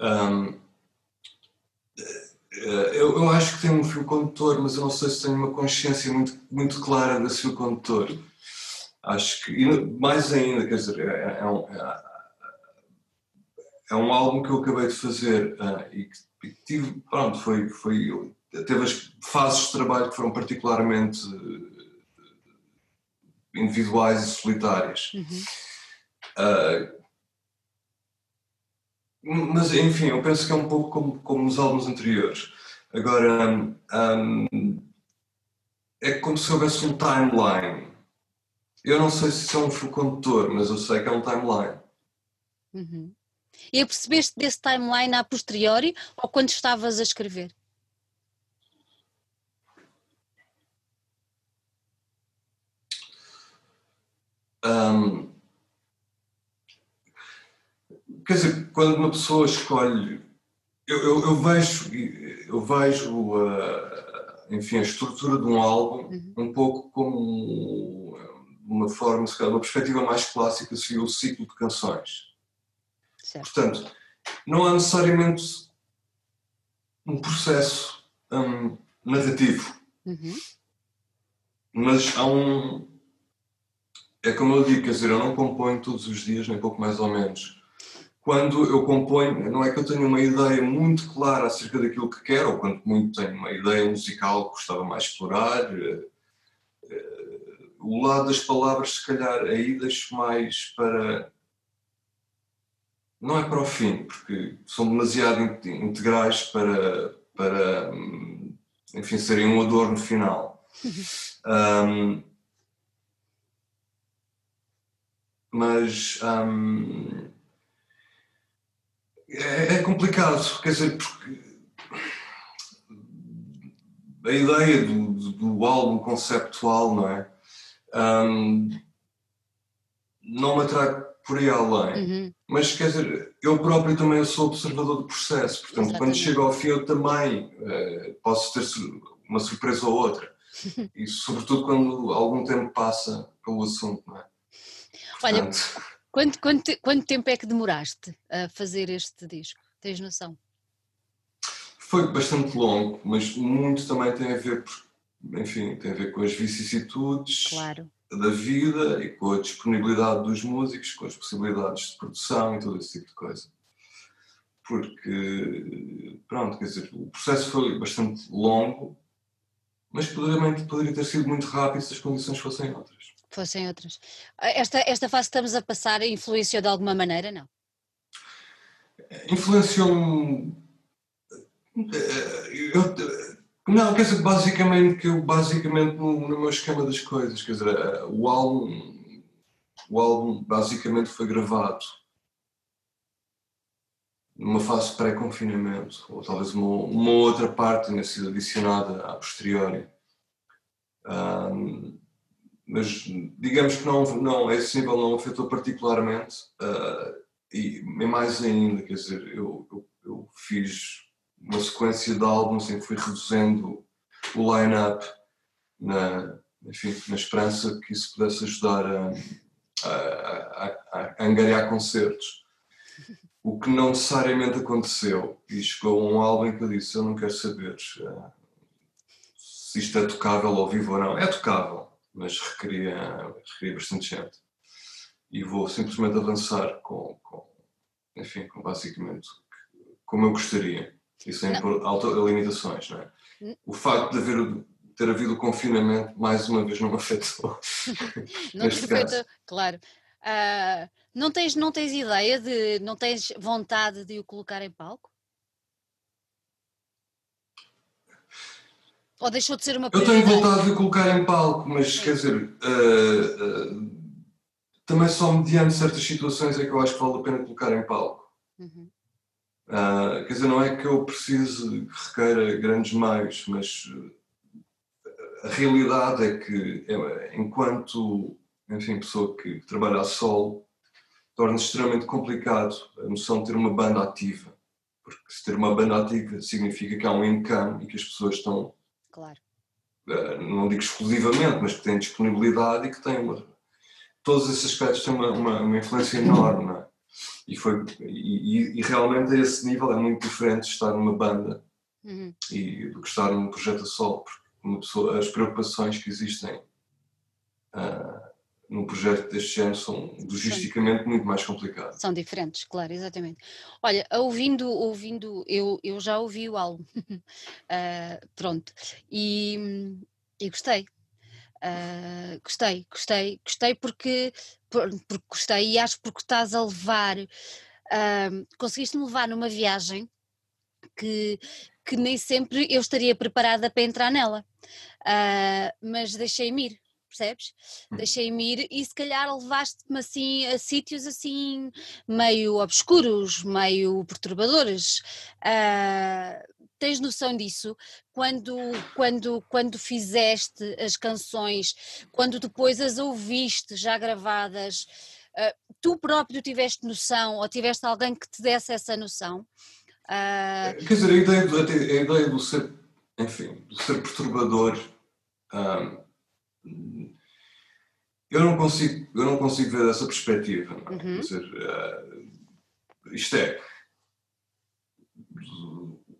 Um, eu, eu, acho que tem um fio condutor, mas eu não sei se tenho uma consciência muito, muito clara desse fio condutor. Acho que, mais ainda, quer dizer, é, é um, é, é um álbum que eu acabei de fazer uh, e que tive, pronto, foi, foi, teve as fases de trabalho que foram particularmente uh, individuais e solitárias. Uhum. Uh, mas enfim, eu penso que é um pouco como, como nos álbuns anteriores. Agora, um, é como se houvesse um timeline. Eu não sei se é um fio condutor, mas eu sei que é um timeline. Uhum. E apercebeste desse timeline a posteriori ou quando estavas a escrever? Um, quer dizer, quando uma pessoa escolhe, eu, eu, eu vejo, eu vejo uh, enfim, a estrutura de um álbum uhum. um pouco como uma forma, se calhar, uma perspectiva mais clássica seria o ciclo de canções. Certo. Portanto, não há necessariamente um processo um, narrativo, uhum. mas há um. É como eu digo, quer dizer, eu não componho todos os dias, nem pouco mais ou menos. Quando eu componho, não é que eu tenha uma ideia muito clara acerca daquilo que quero, ou quando muito tenho uma ideia musical que gostava mais de explorar. Uh, uh, o lado das palavras, se calhar, aí deixo mais para não é para o fim, porque são demasiado integrais para, para enfim, serem um adorno final. um, mas um, é, é, complicado, quer dizer, porque a ideia do, do álbum conceptual, não é? Um, não me atrai por aí além. Uhum. Mas quer dizer, eu próprio também sou observador do processo, portanto, Exatamente. quando chego ao fim, eu também uh, posso ter uma surpresa ou outra. E sobretudo quando algum tempo passa pelo assunto, não é? Portanto... Olha, quanto, quanto, quanto tempo é que demoraste a fazer este disco? Tens noção? Foi bastante longo, mas muito também tem a ver, enfim, tem a ver com as vicissitudes. Claro da vida e com a disponibilidade dos músicos, com as possibilidades de produção e todo esse tipo de coisa. Porque, pronto, quer dizer, o processo foi bastante longo, mas poderia, poderia ter sido muito rápido se as condições fossem outras. Fossem outras. Esta, esta fase que estamos a passar influenciou de alguma maneira, não? Influenciou-me. Eh, eu, não, quer dizer, basicamente, que eu, basicamente no, no meu esquema das coisas, quer dizer, eh, o álbum, o álbum basicamente foi gravado numa fase pré-confinamento, ou talvez uma, uma, outra parte tenha sido adicionada a posteriori. Um, mas digamos que não, não, esse nível não afetou particularmente, uh, e mais ainda, quer dizer, eu, eu, eu fiz uma sequência de álbuns em que fui reduzindo o line-up na, enfim, na esperança que isso pudesse ajudar a, a, a, a angariar concertos. O que não necessariamente aconteceu. E chegou um álbum em que eu disse: Eu não quero saber uh, se isto é tocável ao vivo ou não. É tocável, mas requeria, requeria bastante gente. E vou simplesmente avançar com, com enfim, com basicamente como eu gostaria e sem não. limitações, não é? O facto de haver, ter havido o confinamento, mais uma vez, não me afetou. não te afetou, claro. Uh, não, tens, não tens ideia de, não tens vontade de o colocar em palco? Ou deixou de ser uma Eu tenho vontade de o colocar em palco, mas quer dizer, uh, uh, também só mediante certas situações é que eu acho que vale a pena colocar em palco. Uhum. Uh, quer dizer, não é que eu precise que requeira grandes meios, mas a realidade é que, enquanto enfim, pessoa que trabalha a solo, torna-se extremamente complicado a noção de ter uma banda ativa. Porque se ter uma banda ativa significa que há um income e que as pessoas estão. Claro. Uh, não digo exclusivamente, mas que têm disponibilidade e que têm uma. Todos esses aspectos têm uma, uma, uma influência enorme, não é? E, foi, e, e, realmente a esse nível é muito diferente estar numa banda uhum. e do que estar num projeto solo, porque pessoa, as preocupações que existem uh, num projeto deste género são logisticamente muito mais complicadas. São diferentes, claro, exatamente. Olha, ouvindo, ouvindo, eu, eu já ouvi o álbum, uh, pronto, e, e gostei, Uh, gostei, gostei, gostei porque, porque gostei e acho porque estás a levar, uh, conseguiste-me levar numa viagem que, que nem sempre eu estaria preparada para entrar nela, uh, mas deixei-me ir, percebes? Hum. Deixei-me ir e se calhar levaste-me assim a sítios assim meio obscuros, meio perturbadores. Uh, tens noção disso quando, quando, quando fizeste as canções, quando depois as ouviste já gravadas, uh, tu próprio tiveste noção ou tiveste alguém que te desse essa noção? Uh... Quer dizer, a ideia, do, a ideia do ser, enfim, do ser perturbador, um, eu não consigo, eu não consigo ver dessa perspectiva. Uhum. Quer dizer, uh, isto é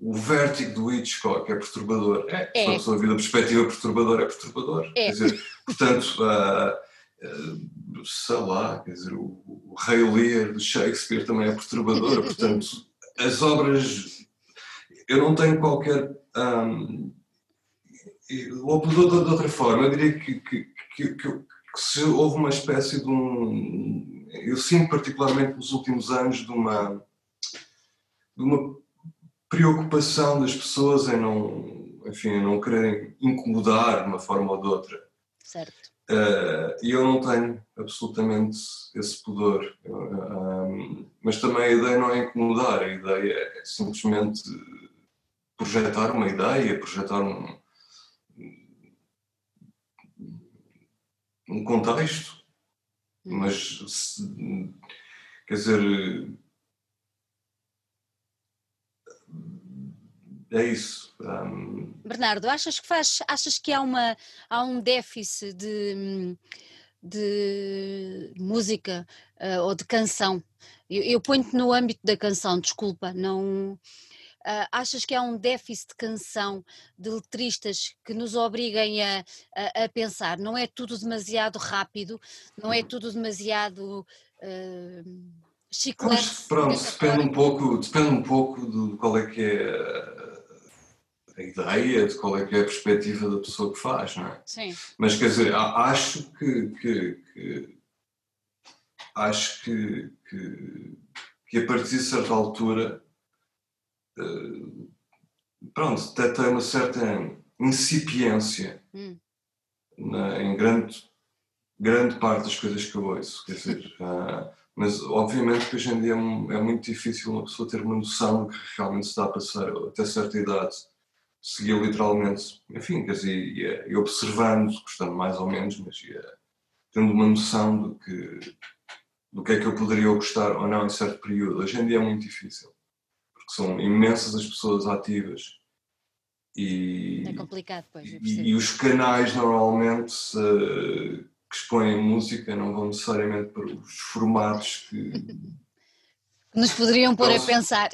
o vértigo do Hitchcock é perturbador. É. Se a pessoa vir da perspectiva perturbadora, é perturbador. É. Quer dizer, portanto, uh, uh, sei lá, quer dizer, o, o Rei Lear de Shakespeare também é perturbador. portanto, as obras. Eu não tenho qualquer. Um, ou de, outra forma, eu diria que, que, que, que, se houve uma espécie de um. eu sinto particularmente nos últimos anos de uma, de uma preocupação das pessoas em não, enfim, em não quererem incomodar de uma forma ou de outra. Certo. Uh, e eu não tenho absolutamente esse pudor. Uh, mas também a ideia não é incomodar, a ideia é simplesmente projetar uma ideia, projetar um, um contexto. Hum. Mas, quer dizer, é isso. Um... Bernardo, achas que faz, achas que há, uma, há um déficit de, de música uh, ou de canção? Eu, eu ponho-te no âmbito da canção, desculpa, não. Uh, achas que há um déficit de canção de letristas que nos obriguem a, a, a, pensar? Não é tudo demasiado rápido, não é tudo demasiado uh, chiclete? Pronto, depende um pouco, depende um pouco de qual é que é a ideia de qual é que é a perspectiva da pessoa que faz, não é? Sim. Mas quer dizer, acho que, que, que acho que, que, que, a partir de certa altura uh, pronto, até tem uma certa incipiência hum. na, em grande, grande parte das coisas que eu ouço. Quer dizer, uh, mas obviamente que hoje em dia é, é, muito difícil uma pessoa ter uma noção do que realmente se está a passar até certa idade seguia literalmente, enfim, quer dizer, ia, ia observando, gostando mais ou menos, mas ia tendo uma noção do que, do que é que eu poderia gostar ou não em certo período. Hoje em dia é muito difícil, porque são imensas as pessoas ativas. E, é complicado, pois. E, e, os canais normalmente uh, que expõem música não vão necessariamente para os formatos que. Nos poderiam pôr a pensar.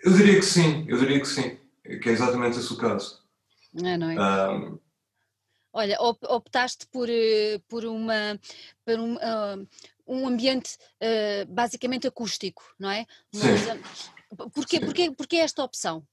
Eu diria que sim, eu diria que sim que é exatamente esse o caso. É, não é? Um, Olha, optaste por, eh, por, uma, por um, uh, um ambiente uh, basicamente acústico, não é? Sim. Porquê, porquê, porquê esta opção?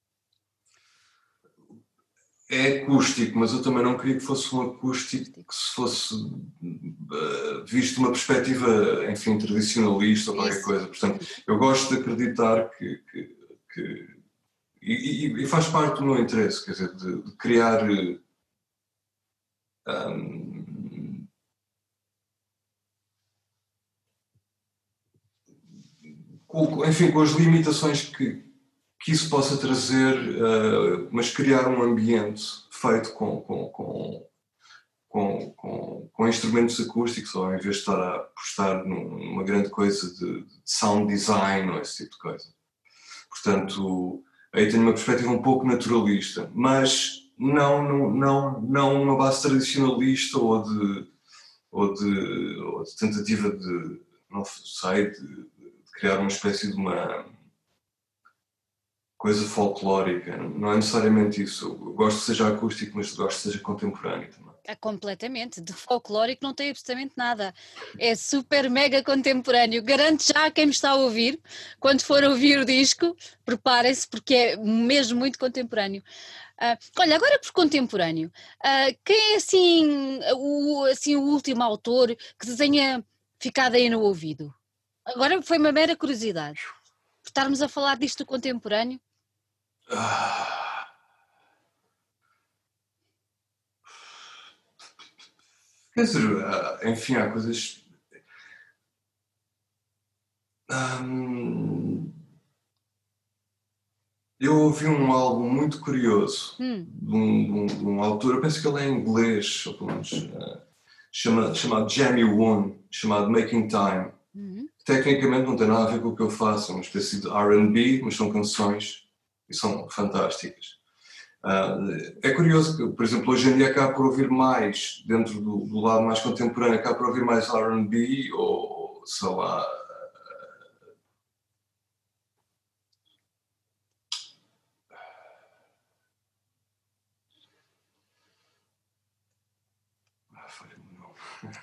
É acústico, mas eu também não queria que fosse um acústico que se fosse uh, visto de uma perspectiva, enfim, tradicionalista ou qualquer Isso. coisa. Portanto, eu gosto de acreditar que, que, que e, e, faz parte do meu interesse, quer dizer, de, de criar. Um, com, enfim, com as limitações que, que isso possa trazer, uh, mas criar um ambiente feito com, com, com, com, com, com instrumentos acústicos, ou em vez de estar a apostar numa grande coisa de, de sound design ou esse tipo de coisa. Portanto, aí tenho uma perspectiva um pouco naturalista, mas não, não, não, não uma base tradicionalista ou de, ou de, ou de tentativa de, não sei, de, de, criar uma espécie de uma coisa folclórica. Não é necessariamente isso. Eu gosto que seja acústico, mas gosto que seja contemporâneo também. É completamente. De folclórico não tem absolutamente nada. É super mega contemporâneo. Garanto já a quem me está a ouvir, quando for ouvir o disco, preparem-se porque é mesmo muito contemporâneo. Uh, olha, agora por contemporâneo, uh, quem é assim o, assim o último autor que te tenha ficado aí no ouvido? Agora foi uma mera curiosidade. Por estarmos a falar disto contemporâneo. Ah Quer dizer, ah, enfim, há coisas. Hum, eu ouvi um álbum muito curioso hum. de, um, de, um, de, um, autor, eu penso que ele é inglês, ou pelo menos, uh, chama, chamado Jamie Won, chamado Making Time. Tecnicamente não tem nada a ver com o que eu faço, é uma espécie de RB, mas são canções e são fantásticas. Uh, é curioso que, por exemplo, hoje em dia acaba por ouvir mais, dentro do, do lado mais contemporâneo, acaba por ouvir mais RB ou, sei lá.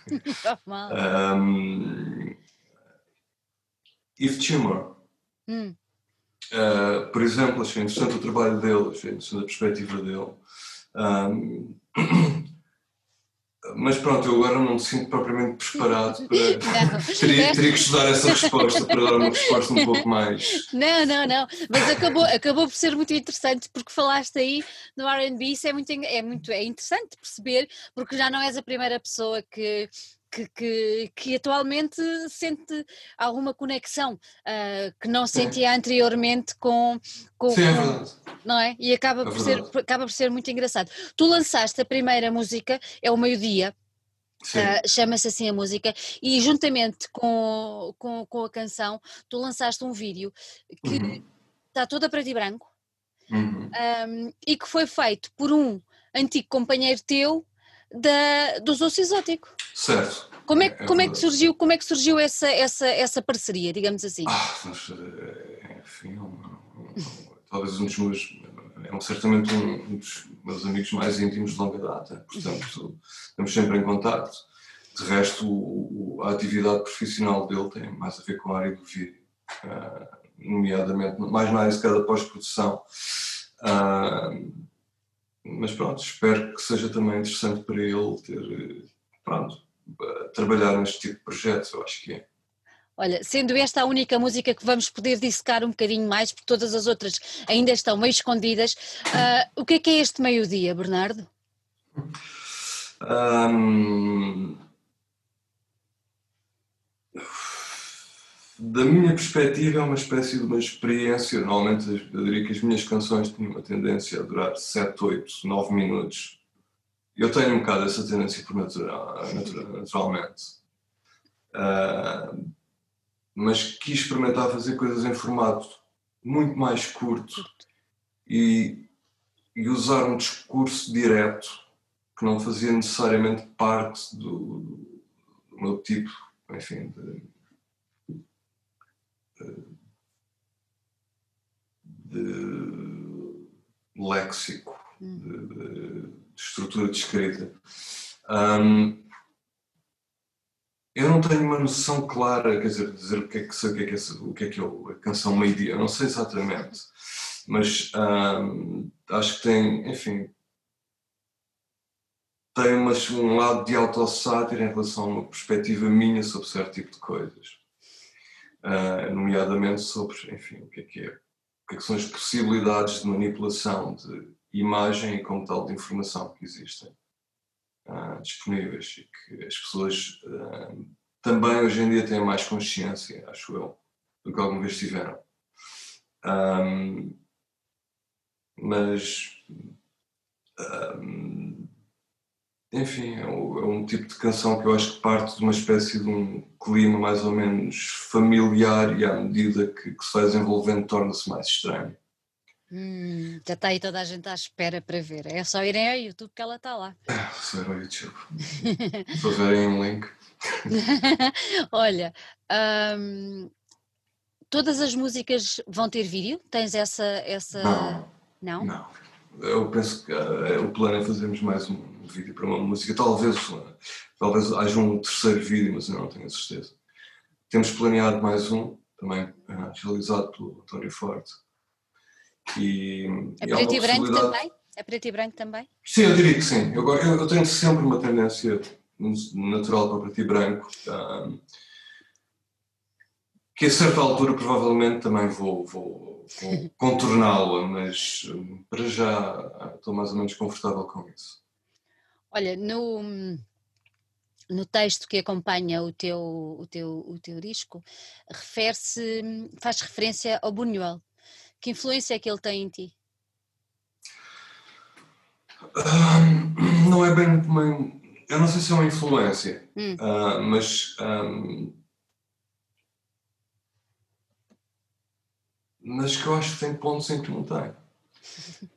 Ah, Eve Tumor. Hum. Uh, por exemplo, achei interessante o trabalho dele, achei interessante a perspectiva dele. Um, mas pronto, eu agora não me sinto propriamente preparado para. teria, teria, que estudar essa resposta para dar uma resposta um pouco mais. Não, não, não. Mas acabou, acabou por ser muito interessante porque falaste aí no RB, isso é muito, é muito é interessante perceber, porque já não és a primeira pessoa que que, que, que, atualmente sente alguma conexão uh, que não sentia anteriormente com, com, Sim, é verdade. não é? E acaba, é por ser, acaba por ser muito engraçado. Tu lançaste a primeira música, é o meio-dia, uh, chama-se assim a música, e juntamente com, com, com, a canção, tu lançaste um vídeo que uhum. está toda preto e branco uhum. um, e que foi feito por um antigo companheiro teu da, dos Osso Exótico. Certo. Como é, é, como é que surgiu, como é que surgiu essa, essa, essa parceria, digamos assim? Ah, mas, eh, enfim, um, um, talvez um dos meus, é certamente um dos meus amigos mais íntimos de longa data, portanto estamos sempre em contato. De resto, o, a atividade profissional dele tem mais a ver com a área do vídeo, uh, nomeadamente, mais na área de pós-produção. Uh, mas pronto, espero que seja também interessante para ele ter, pronto, trabalhar neste tipo de projetos, eu acho que é. Olha, sendo esta a única música que vamos poder dissecar um bocadinho mais, porque todas as outras ainda estão meio escondidas, uh, o que é que é este meio-dia, Bernardo? Um, da minha perspectiva é uma espécie de uma experiência, normalmente eu diria que as minhas canções têm uma tendência a durar 7, 8, 9 minutos, eu tenho um bocado essa tendência por natural, naturalmente. Uh, mas quis experimentar fazer coisas em formato muito mais curto e, e usar um discurso direto que não fazia necessariamente parte do, do meu tipo, enfim, de, de, léxico, de, de estrutura de escrita. Um, eu não tenho uma noção clara, quer dizer, dizer o que é que, o que, é, que, é, o que, é, que é a canção meio-dia, eu não sei exatamente, mas um, acho que tem, enfim, tem umas, um lado de autossátira em relação a uma perspectiva minha sobre certo tipo de coisas, uh, nomeadamente sobre, enfim, o que é que é, que, são as possibilidades de manipulação de imagem e como tal de informação que existem uh, disponíveis e que as pessoas uh, também hoje em dia têm mais consciência, acho eu, do que alguma vez tiveram. Um, mas, um, enfim, é um, é um, tipo de canção que eu acho que parte de uma espécie de um clima mais ou menos familiar e à medida que, que se vai desenvolvendo torna-se mais estranho. Hum, já está aí toda a gente à espera para ver. É só irem ao YouTube que ela está lá. É, só ir ao YouTube. Só verem um link. Olha, hum, todas as músicas vão ter vídeo? Tens essa. essa... Não. Não? Não. Eu penso que uh, o plano é fazermos mais um vídeo para uma música. Talvez, talvez haja um terceiro vídeo, mas eu não tenho a certeza. Temos planeado mais um, também uh, realizado pelo António Forte e, é preto e, branco também? É preto e branco também? Sim, eu diria que sim. Eu, eu, eu tenho sempre uma tendência natural para preto e branco. Um, que a certa altura provavelmente também vou, vou, vou contorná-la, mas hum, para já estou mais ou menos confortável com isso. Olha, no, no texto que acompanha o teu, o teu, o teu disco, refere-se, faz referência ao Buñuel. Que influência é que ele tem em ti? Um, não é bem uma. Eu não sei se é uma influência, hum. uh, mas. Um, mas que eu acho que tem pontos em que não tem.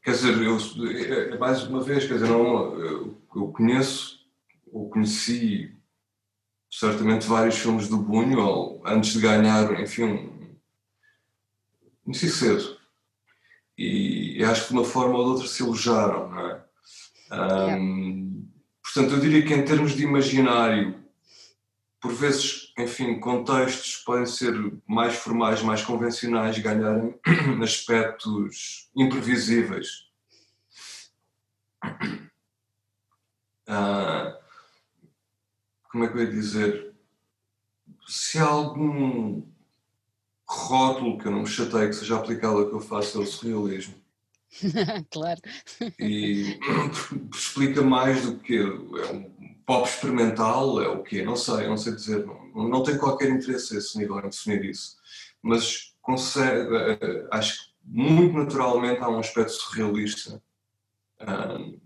Quer dizer, eu, é mais uma vez, quer dizer, não, eu, eu conheço, ou conheci certamente vários filmes do Buñuel antes de ganhar, enfim, conheci cedo e acho que de uma forma ou de outra se elogiaram, não é? Um, portanto, eu diria que em termos de imaginário, por vezes, enfim, contextos podem ser mais formais, mais convencionais, ganharem aspectos imprevisíveis. Uh, como é que eu ia dizer, se há algum rótulo que eu não me chatei que seja aplicado ao que eu faço é o surrealismo. claro. E explica mais do que é um pop experimental, é o quê? Não sei, não sei dizer. Não, não tenho qualquer interesse a esse nível em definir isso. Mas consegue, eh, acho que muito naturalmente há um aspecto surrealista um,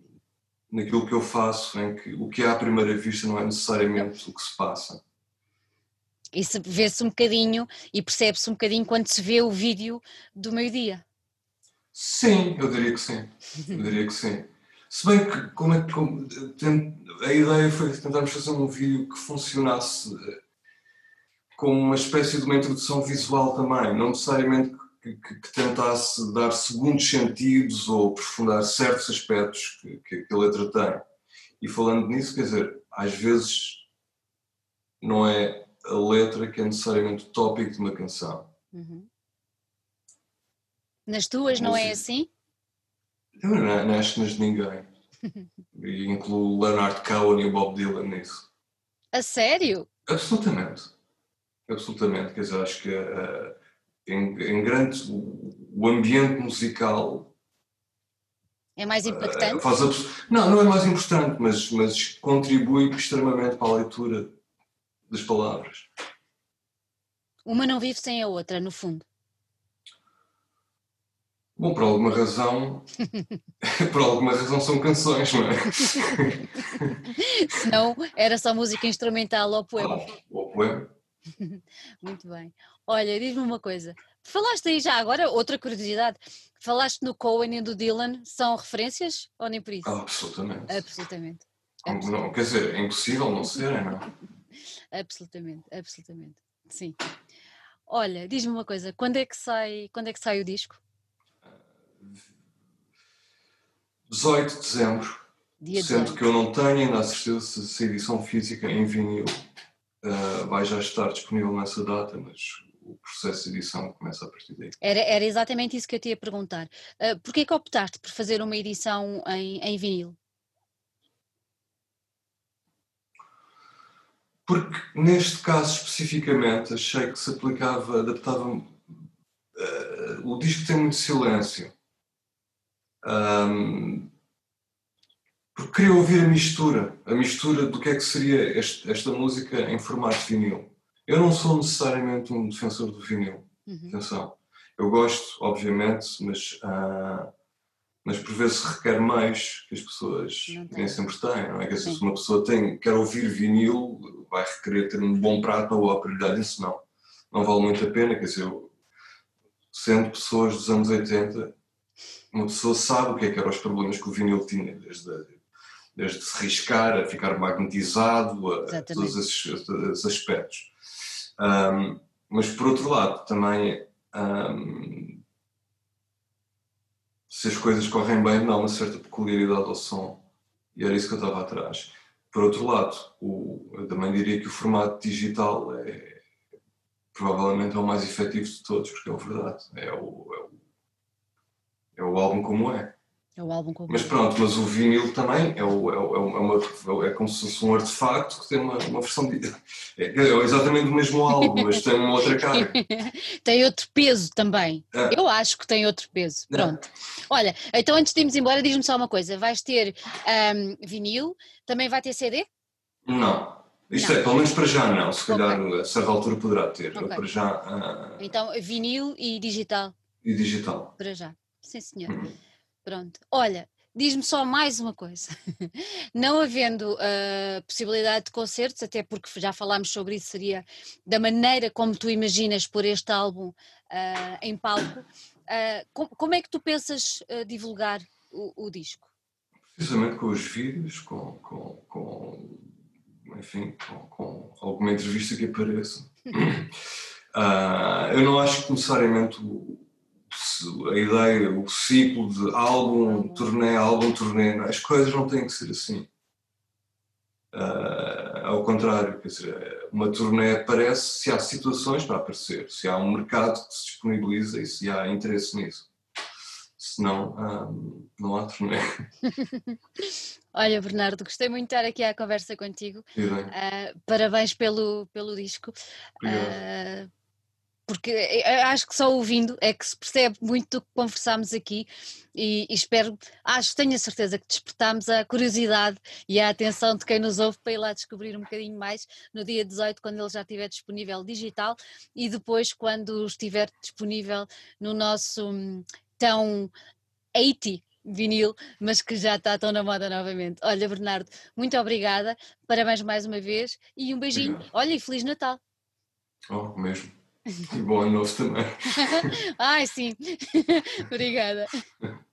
naquilo que eu faço, em que o que é à primeira vista não é necessariamente o que se passa. Isso vê-se um bocadinho e percebe-se um bocadinho quando se vê o vídeo do meio-dia. Sim, eu diria que sim. Eu diria que sim. Se bem que como é, como, a ideia foi tentarmos fazer um vídeo que funcionasse eh, como uma espécie de uma introdução visual também, não necessariamente que, que, que tentasse dar segundos sentidos ou aprofundar certos aspectos que, que, que a letra tem. E falando nisso, quer dizer, às vezes não é a letra que é necessariamente o tópico de uma canção. Uhum. Nas tuas não é assim? Eu não, acho nas de ninguém. e incluo Leonard Cohen e o Bob Dylan nisso. A sério? Absolutamente. Absolutamente. Quer dizer, acho que uh, em, em grande. O, o, ambiente musical. É mais eh, impactante? Uh, faz não, não é mais importante, mas, mas contribui extremamente para a leitura das palavras. Uma não vive sem a outra, no fundo. Bom, por alguma razão, por alguma razão são canções, não é? Senão era só música instrumental ou poema. Ah, ou poema. Muito bem. Olha, diz-me uma coisa. Falaste aí já agora, outra curiosidade. Falaste no Cohen e do Dylan, são referências ou nem por isso? Ah, absolutamente. Absolutamente. absolutamente. Não, quer dizer, é impossível não serem, não é? absolutamente, absolutamente. Sim. Olha, diz-me uma coisa, quando é que sai, quando é que sai o disco? 18 de dezembro, Dia sendo 18. que eu não tenho ainda a certeza se a edição física em vinil uh, vai já estar disponível nessa data, mas o processo de edição começa a partir daí. Era, era exatamente isso que eu te ia perguntar. Uh, Porquê que optaste por fazer uma edição em, em vinil? Porque neste caso especificamente achei que se aplicava, adaptava. Uh, o disco tem muito silêncio. Um, porque queria ouvir a mistura, a mistura do que é que seria este, esta música em formato vinil. Eu não sou necessariamente um defensor do vinil, uhum. atenção. Eu gosto, obviamente, mas, uh, mas por vezes requer mais que as pessoas nem sempre têm, não é? Que se uma pessoa tem, quer ouvir vinil, vai requerer ter um bom prato ou aparelhagem, isso não. Não vale muito a pena, quer dizer, eu, sendo pessoas dos anos 80, uma pessoa sabe o que é que eram os problemas que o vinil tinha, desde, desde se riscar, a ficar magnetizado, a Exatamente. todos esses, esses aspectos. Um, mas por outro lado, também um, se as coisas correm bem, dá uma certa peculiaridade ao som. E era isso que eu estava atrás. Por outro lado, o, eu também diria que o formato digital é provavelmente é o mais efetivo de todos, porque é o verdade. É o, é o é o álbum como é. É o álbum como Mas pronto, mas o vinil também é, o, é, o, é, uma, é como se fosse um artefacto que tem uma, uma versão de. É, é exatamente o mesmo álbum, mas tem uma outra cara. tem outro peso também. É. Eu acho que tem outro peso. É. Pronto. Olha, então antes de irmos embora, diz-me só uma coisa: vais ter um, vinil, também vai ter CD? Não. Isto não. é, pelo menos para já não, se calhar okay. a certa altura poderá ter. Okay. Para já. Uh... Então, vinil e digital? E digital. Para já. Sim, senhor. Pronto. Olha, diz-me só mais uma coisa. Não havendo uh, possibilidade de concertos, até porque já falámos sobre isso, seria da maneira como tu imaginas pôr este álbum uh, em palco, uh, com, como é que tu pensas divulgar o, o, disco? Precisamente com os vídeos, com, com, com enfim, com, com, alguma entrevista que apareça. eu não acho que necessariamente o a ideia, o ciclo de álbum, turnê, álbum, turnê, as coisas não têm que ser assim. Uh, ao contrário, quer dizer, uma turnê aparece se há situações para aparecer, se há um mercado que se disponibiliza e se há interesse nisso. Senão, um, ah, não há turnê. Olha, Bernardo, gostei muito de estar aqui à conversa contigo. Uh, parabéns pelo, pelo disco. Uh, porque acho que só ouvindo é que se percebe muito do que conversámos aqui e, e, espero, acho, tenho a certeza que despertámos a curiosidade e a atenção de quem nos ouve para ir lá descobrir um bocadinho mais no dia 18, quando ele já estiver disponível digital e depois quando estiver disponível no nosso hum, tão 80 vinil, mas que já está tão na moda novamente. Olha, Bernardo, muito obrigada, parabéns mais uma vez e um beijinho. Obrigado. Olha, e Feliz Natal. Oh, mesmo. E bom ano novo também. Ai, sim. Obrigada.